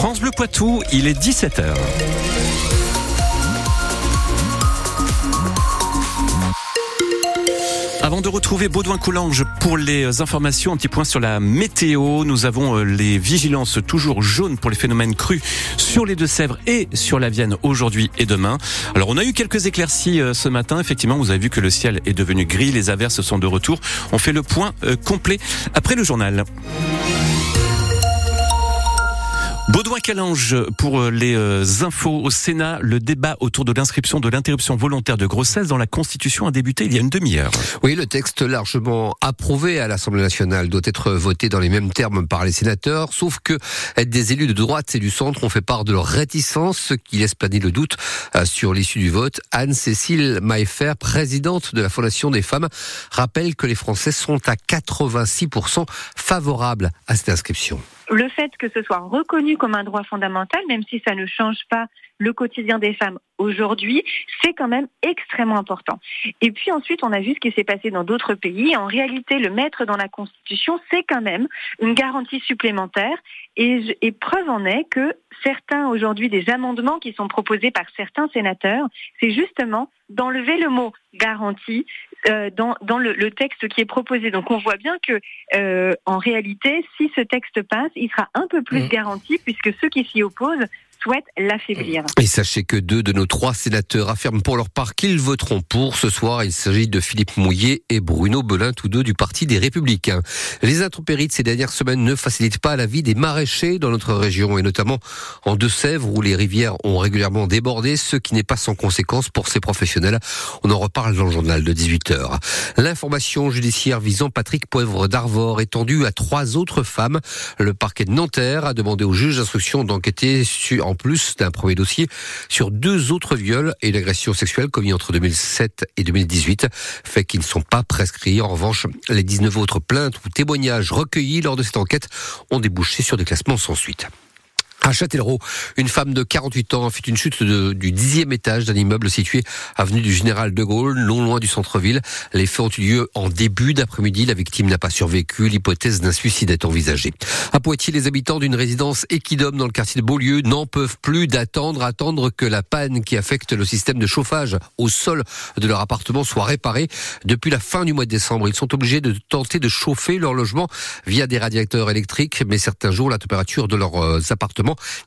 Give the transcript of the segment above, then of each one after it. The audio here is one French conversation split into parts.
France Bleu Poitou, il est 17h. Avant de retrouver Baudouin Coulange pour les informations, un petit point sur la météo. Nous avons euh, les vigilances toujours jaunes pour les phénomènes crus sur les Deux-Sèvres et sur la Vienne aujourd'hui et demain. Alors on a eu quelques éclaircies euh, ce matin. Effectivement, vous avez vu que le ciel est devenu gris, les averses sont de retour. On fait le point euh, complet après le journal. Baudouin Calange pour euh, les euh, infos au Sénat. Le débat autour de l'inscription de l'interruption volontaire de grossesse dans la Constitution a débuté il y a une demi-heure. Oui, le texte largement approuvé à l'Assemblée nationale doit être voté dans les mêmes termes par les sénateurs, sauf que des élus de droite et du centre ont fait part de leur réticence, ce qui laisse planer le doute euh, sur l'issue du vote. Anne-Cécile Maillefer, présidente de la Fondation des femmes, rappelle que les Français sont à 86% favorables à cette inscription le fait que ce soit reconnu comme un droit fondamental, même si ça ne change pas le quotidien des femmes aujourd'hui, c'est quand même extrêmement important. Et puis ensuite, on a vu ce qui s'est passé dans d'autres pays. En réalité, le mettre dans la Constitution, c'est quand même une garantie supplémentaire. Et, et preuve en est que certains aujourd'hui des amendements qui sont proposés par certains sénateurs, c'est justement d'enlever le mot garantie euh, dans, dans le, le, texte qui est proposé. Donc on voit bien que euh, en réalité, si ce texte passe, il sera un peu plus mmh. garanti puisque ceux qui s'y opposent Et sachez que deux de nos trois sénateurs affirment pour leur part qu'ils voteront pour. Ce soir, il s'agit de Philippe Mouillet et Bruno Belin, tous deux du Parti des Républicains. Les intempéries de ces dernières semaines ne facilitent pas la vie des maraîchers dans notre région et notamment en Deux-Sèvres où les rivières ont régulièrement débordé, ce qui n'est pas sans conséquence pour ces professionnels. On en reparle dans le journal de 18h. L'information judiciaire visant Patrick Poivre d'Arvor étendue à trois autres femmes. Le parquet de Nanterre a demandé au juge d'instruction d'enquêter sur en plus d'un premier dossier sur deux autres viols et l'agression sexuelle commis entre 2007 et 2018, fait qu'ils ne sont pas prescrits. En revanche, les 19 autres plaintes ou témoignages recueillis lors de cette enquête ont débouché sur des classements sans suite. À Châtellerault, une femme de 48 ans a fait une chute du dixième étage d'un immeuble situé avenue du Général de Gaulle, non loin du centre-ville. Les faits ont eu lieu en début d'après-midi. La victime n'a pas survécu. L'hypothèse d'un suicide est envisagée. À Poitiers, les habitants d'une résidence équidome dans le quartier de Beaulieu n'en peuvent plus d'attendre, attendre que la panne qui affecte le système de chauffage au sol de leur appartement soit réparée. Depuis la fin du mois de décembre, ils sont obligés de tenter de chauffer leur logement via des radiateurs électriques, mais certains jours, la température de leurs euh,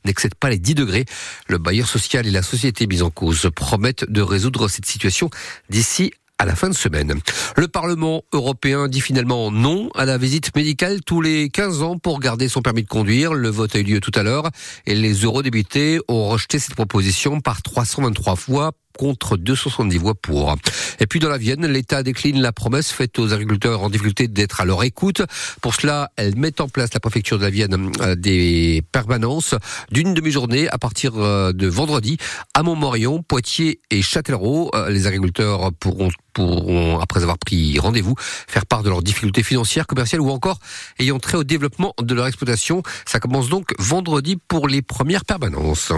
n'excède pas les 10 degrés. Le bailleur social et la société mise en cause promettent de résoudre cette situation d'ici à la fin de semaine. Le Parlement européen dit finalement non à la visite médicale tous les 15 ans pour garder son permis de conduire. Le vote a eu lieu tout à l'heure et les eurodéputés ont rejeté cette proposition par 323 fois contre 270 voix pour. Et puis dans la Vienne, l'État décline la promesse faite aux agriculteurs en difficulté d'être à leur écoute. Pour cela, elle met en place la préfecture de la Vienne euh, des permanences d'une demi-journée à partir euh, de vendredi à Montmorillon, Poitiers et Châtellerault. Euh, les agriculteurs pourront pourront, après avoir pris rendez-vous, faire part de leurs difficultés financières, commerciales ou encore ayant trait au développement de leur exploitation. Ça commence donc vendredi pour les premières permanences.